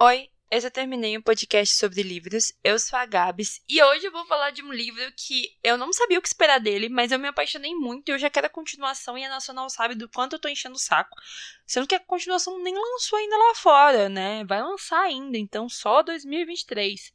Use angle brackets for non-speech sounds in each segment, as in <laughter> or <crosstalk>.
Oi, eu já terminei um podcast sobre livros. Eu sou a Gabs e hoje eu vou falar de um livro que eu não sabia o que esperar dele, mas eu me apaixonei muito e eu já quero a continuação e a Nacional sabe do quanto eu tô enchendo o saco. Sendo que a continuação nem lançou ainda lá fora, né? Vai lançar ainda, então só 2023.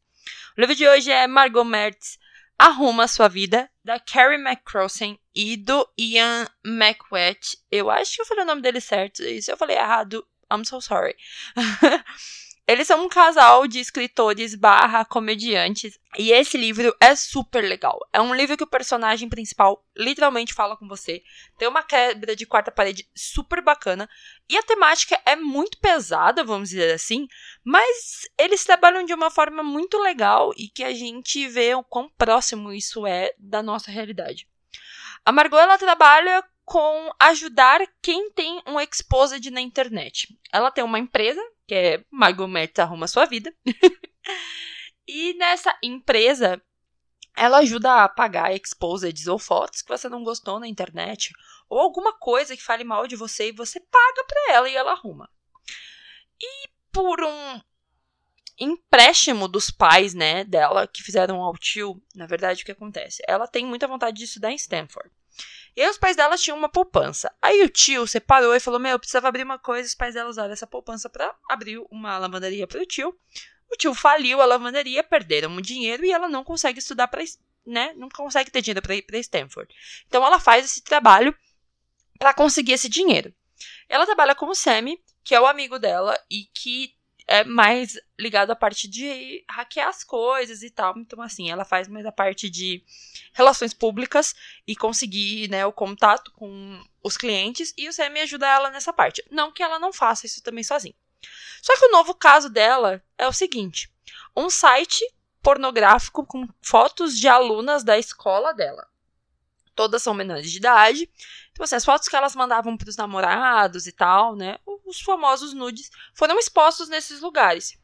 O livro de hoje é Margot Mertz Arruma a Sua Vida, da Carrie McCrossen e do Ian McWett. Eu acho que eu falei o nome dele certo, e se eu falei errado, I'm so sorry. <laughs> Eles são um casal de escritores barra comediantes. E esse livro é super legal. É um livro que o personagem principal literalmente fala com você. Tem uma quebra de quarta parede super bacana. E a temática é muito pesada, vamos dizer assim. Mas eles trabalham de uma forma muito legal e que a gente vê o quão próximo isso é da nossa realidade. A Margot ela trabalha com ajudar quem tem um exposed na internet. Ela tem uma empresa que é Margot Mertz Arruma Sua Vida. <laughs> e nessa empresa, ela ajuda a apagar exposeds ou fotos que você não gostou na internet, ou alguma coisa que fale mal de você e você paga pra ela e ela arruma. E por um empréstimo dos pais, né, dela, que fizeram ao tio, na verdade, o que acontece? Ela tem muita vontade de estudar em Stanford. E aí os pais dela tinham uma poupança. Aí o tio separou e falou: Meu, eu precisava abrir uma coisa. Os pais dela usaram essa poupança para abrir uma lavanderia para o tio. O tio faliu a lavanderia, perderam o dinheiro e ela não consegue estudar para, né? Não consegue ter dinheiro para ir para Stanford. Então ela faz esse trabalho para conseguir esse dinheiro. Ela trabalha com o Sammy, que é o amigo dela e que é mais ligado à parte de hackear as coisas e tal. Então, assim, ela faz mais a parte de relações públicas e conseguir, né, o contato com os clientes. E o Sam ajuda ela nessa parte. Não que ela não faça isso também sozinha. Só que o novo caso dela é o seguinte: um site pornográfico com fotos de alunas da escola dela. Todas são menores de idade. Então, assim, as fotos que elas mandavam para os namorados e tal, né? Os famosos nudes foram expostos nesses lugares.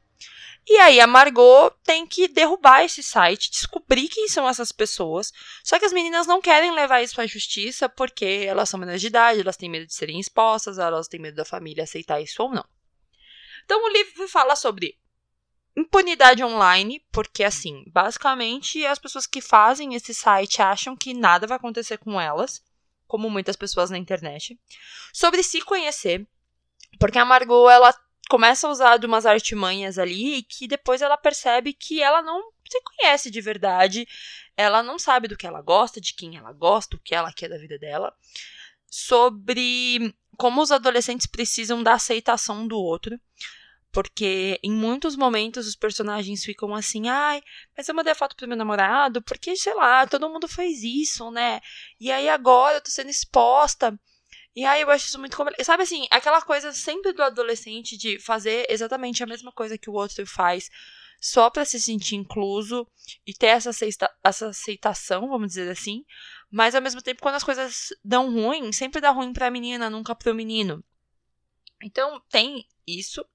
E aí a Margot tem que derrubar esse site, descobrir quem são essas pessoas. Só que as meninas não querem levar isso à justiça porque elas são menores de idade, elas têm medo de serem expostas, elas têm medo da família aceitar isso ou não. Então o livro fala sobre impunidade online, porque assim, basicamente as pessoas que fazem esse site acham que nada vai acontecer com elas, como muitas pessoas na internet. Sobre se conhecer, porque a Margot ela começa a usar de umas artimanhas ali e que depois ela percebe que ela não se conhece de verdade, ela não sabe do que ela gosta, de quem ela gosta, o que ela quer da vida dela. Sobre como os adolescentes precisam da aceitação do outro. Porque em muitos momentos os personagens ficam assim, ai, mas eu mandei a foto pro meu namorado, porque, sei lá, todo mundo fez isso, né? E aí agora eu tô sendo exposta. E aí eu acho isso muito complicado. Sabe assim, aquela coisa sempre do adolescente de fazer exatamente a mesma coisa que o outro faz, só para se sentir incluso e ter essa, aceita essa aceitação, vamos dizer assim. Mas ao mesmo tempo, quando as coisas dão ruim, sempre dá ruim pra menina, nunca pro menino. Então tem isso.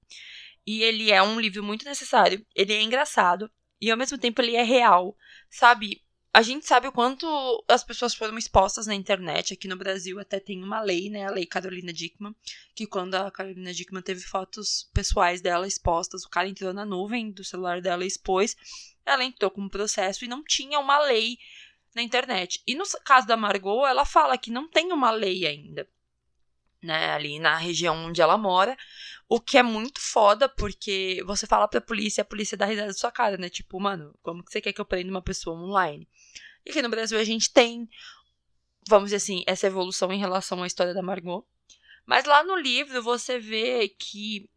E ele é um livro muito necessário. Ele é engraçado. E ao mesmo tempo ele é real. Sabe? A gente sabe o quanto as pessoas foram expostas na internet. Aqui no Brasil até tem uma lei, né? A lei Carolina Dickman. Que quando a Carolina Dickman teve fotos pessoais dela expostas, o cara entrou na nuvem do celular dela e expôs. Ela entrou com um processo e não tinha uma lei na internet. E no caso da Margot, ela fala que não tem uma lei ainda né, ali na região onde ela mora, o que é muito foda, porque você fala pra polícia a polícia dá risada da sua cara, né? Tipo, mano, como que você quer que eu prenda uma pessoa online? E aqui no Brasil a gente tem, vamos dizer assim, essa evolução em relação à história da Margot. Mas lá no livro você vê que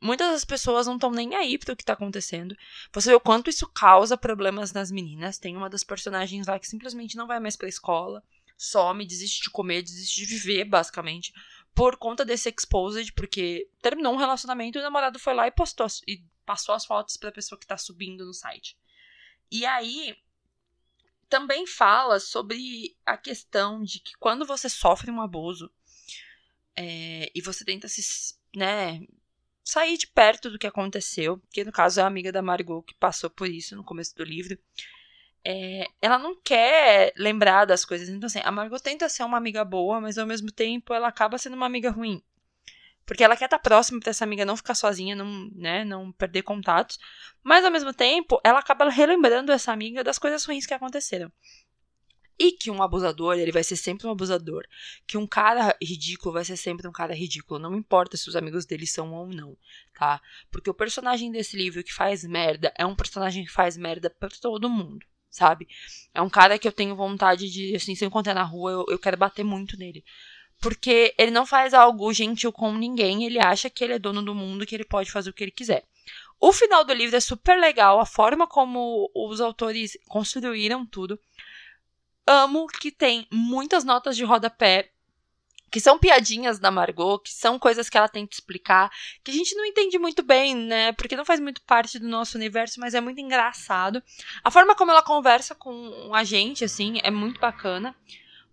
muitas das pessoas não estão nem aí pro que tá acontecendo. Você vê o quanto isso causa problemas nas meninas. Tem uma das personagens lá que simplesmente não vai mais pra escola, some, desiste de comer, desiste de viver, basicamente por conta desse exposed, porque terminou um relacionamento e o namorado foi lá e postou e passou as fotos para a pessoa que está subindo no site. E aí também fala sobre a questão de que quando você sofre um abuso é, e você tenta se, né, sair de perto do que aconteceu, que no caso é a amiga da Margot que passou por isso no começo do livro, é, ela não quer lembrar das coisas. Então, assim, a Margot tenta ser uma amiga boa, mas ao mesmo tempo ela acaba sendo uma amiga ruim. porque ela quer estar próxima para essa amiga não ficar sozinha, não, né, não perder contatos, mas ao mesmo tempo, ela acaba relembrando essa amiga das coisas ruins que aconteceram. E que um abusador, ele vai ser sempre um abusador. Que um cara ridículo vai ser sempre um cara ridículo. Não importa se os amigos dele são ou não, tá? Porque o personagem desse livro que faz merda é um personagem que faz merda pra todo mundo, sabe? É um cara que eu tenho vontade de, assim, se eu encontrar na rua, eu, eu quero bater muito nele. Porque ele não faz algo gentil com ninguém, ele acha que ele é dono do mundo, que ele pode fazer o que ele quiser. O final do livro é super legal, a forma como os autores construíram tudo amo que tem muitas notas de rodapé que são piadinhas da Margot, que são coisas que ela tenta explicar, que a gente não entende muito bem, né? Porque não faz muito parte do nosso universo, mas é muito engraçado. A forma como ela conversa com a gente, assim, é muito bacana.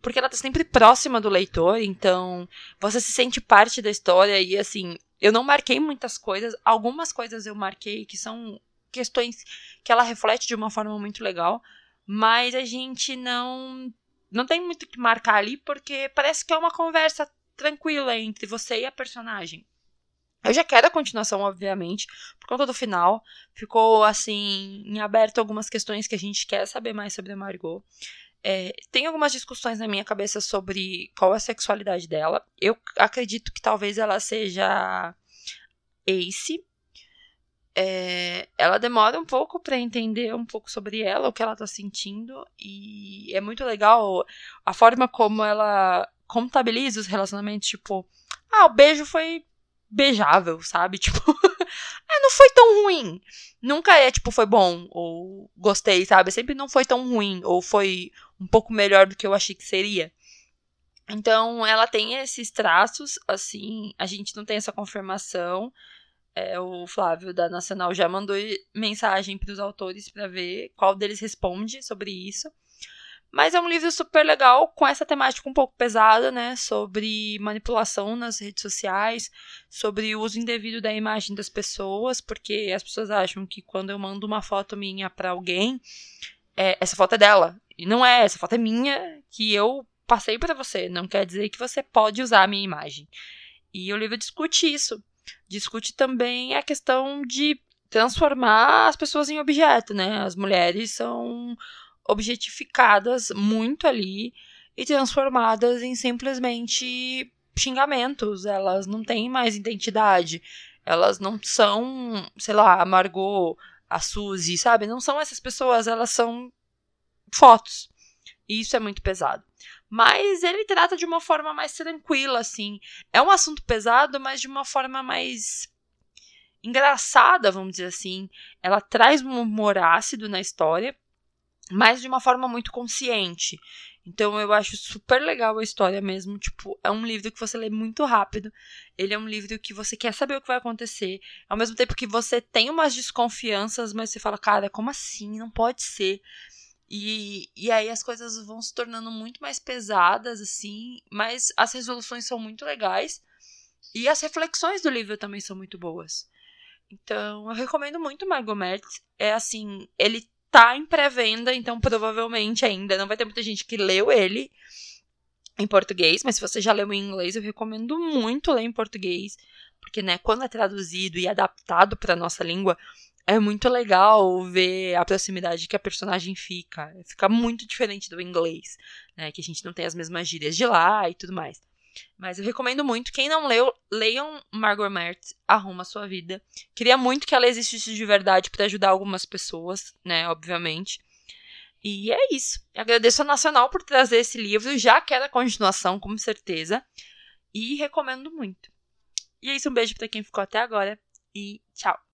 Porque ela tá sempre próxima do leitor, então você se sente parte da história e assim, eu não marquei muitas coisas, algumas coisas eu marquei que são questões que ela reflete de uma forma muito legal, mas a gente não não tem muito que marcar ali porque parece que é uma conversa tranquila entre você e a personagem. Eu já quero a continuação, obviamente, por conta do final. Ficou, assim, em aberto algumas questões que a gente quer saber mais sobre a Margot. É, tem algumas discussões na minha cabeça sobre qual é a sexualidade dela. Eu acredito que talvez ela seja ace, é, ela demora um pouco para entender um pouco sobre ela, o que ela tá sentindo, e é muito legal a forma como ela contabiliza os relacionamentos, tipo, ah, o beijo foi beijável, sabe? <laughs> Tipo, é, não foi tão ruim. Nunca é, tipo, foi bom, ou gostei, sabe? Sempre não foi tão ruim, ou foi um pouco melhor do que eu achei que seria. Então, ela tem esses traços, assim, a gente não tem essa confirmação, é, o Flávio da Nacional já mandou mensagem para os autores para ver qual deles responde sobre isso. Mas é um livro super legal, com essa temática um pouco pesada, né? Sobre manipulação nas redes sociais, sobre o uso indevido da imagem das pessoas, porque as pessoas acham que quando eu mando uma foto minha para alguém, é, essa foto é dela. E não é, essa foto é minha, que eu passei para você. Não quer dizer que você pode usar a minha imagem. E o livro discute isso discute também a questão de transformar as pessoas em objeto, né? As mulheres são objetificadas muito ali e transformadas em simplesmente xingamentos. Elas não têm mais identidade. Elas não são, sei lá, a Margot, a Suzy, sabe? Não são essas pessoas, elas são fotos. E isso é muito pesado. Mas ele trata de uma forma mais tranquila, assim. É um assunto pesado, mas de uma forma mais engraçada, vamos dizer assim. Ela traz um humor ácido na história, mas de uma forma muito consciente. Então eu acho super legal a história mesmo. Tipo, é um livro que você lê muito rápido. Ele é um livro que você quer saber o que vai acontecer. Ao mesmo tempo que você tem umas desconfianças, mas você fala, cara, como assim? Não pode ser. E, e aí as coisas vão se tornando muito mais pesadas, assim, mas as resoluções são muito legais. E as reflexões do livro também são muito boas. Então, eu recomendo muito Margot Mertz. É assim, ele tá em pré-venda, então provavelmente ainda não vai ter muita gente que leu ele em português, mas se você já leu em inglês, eu recomendo muito ler em português, porque né, quando é traduzido e adaptado para nossa língua, é muito legal ver a proximidade que a personagem fica. Fica muito diferente do inglês, né? Que a gente não tem as mesmas gírias de lá e tudo mais. Mas eu recomendo muito. Quem não leu, leiam Margot Mertz, Arruma Sua Vida. Queria muito que ela existisse de verdade para ajudar algumas pessoas, né? Obviamente. E é isso. agradeço a Nacional por trazer esse livro. Já quero a continuação, com certeza. E recomendo muito. E é isso. Um beijo para quem ficou até agora. E tchau.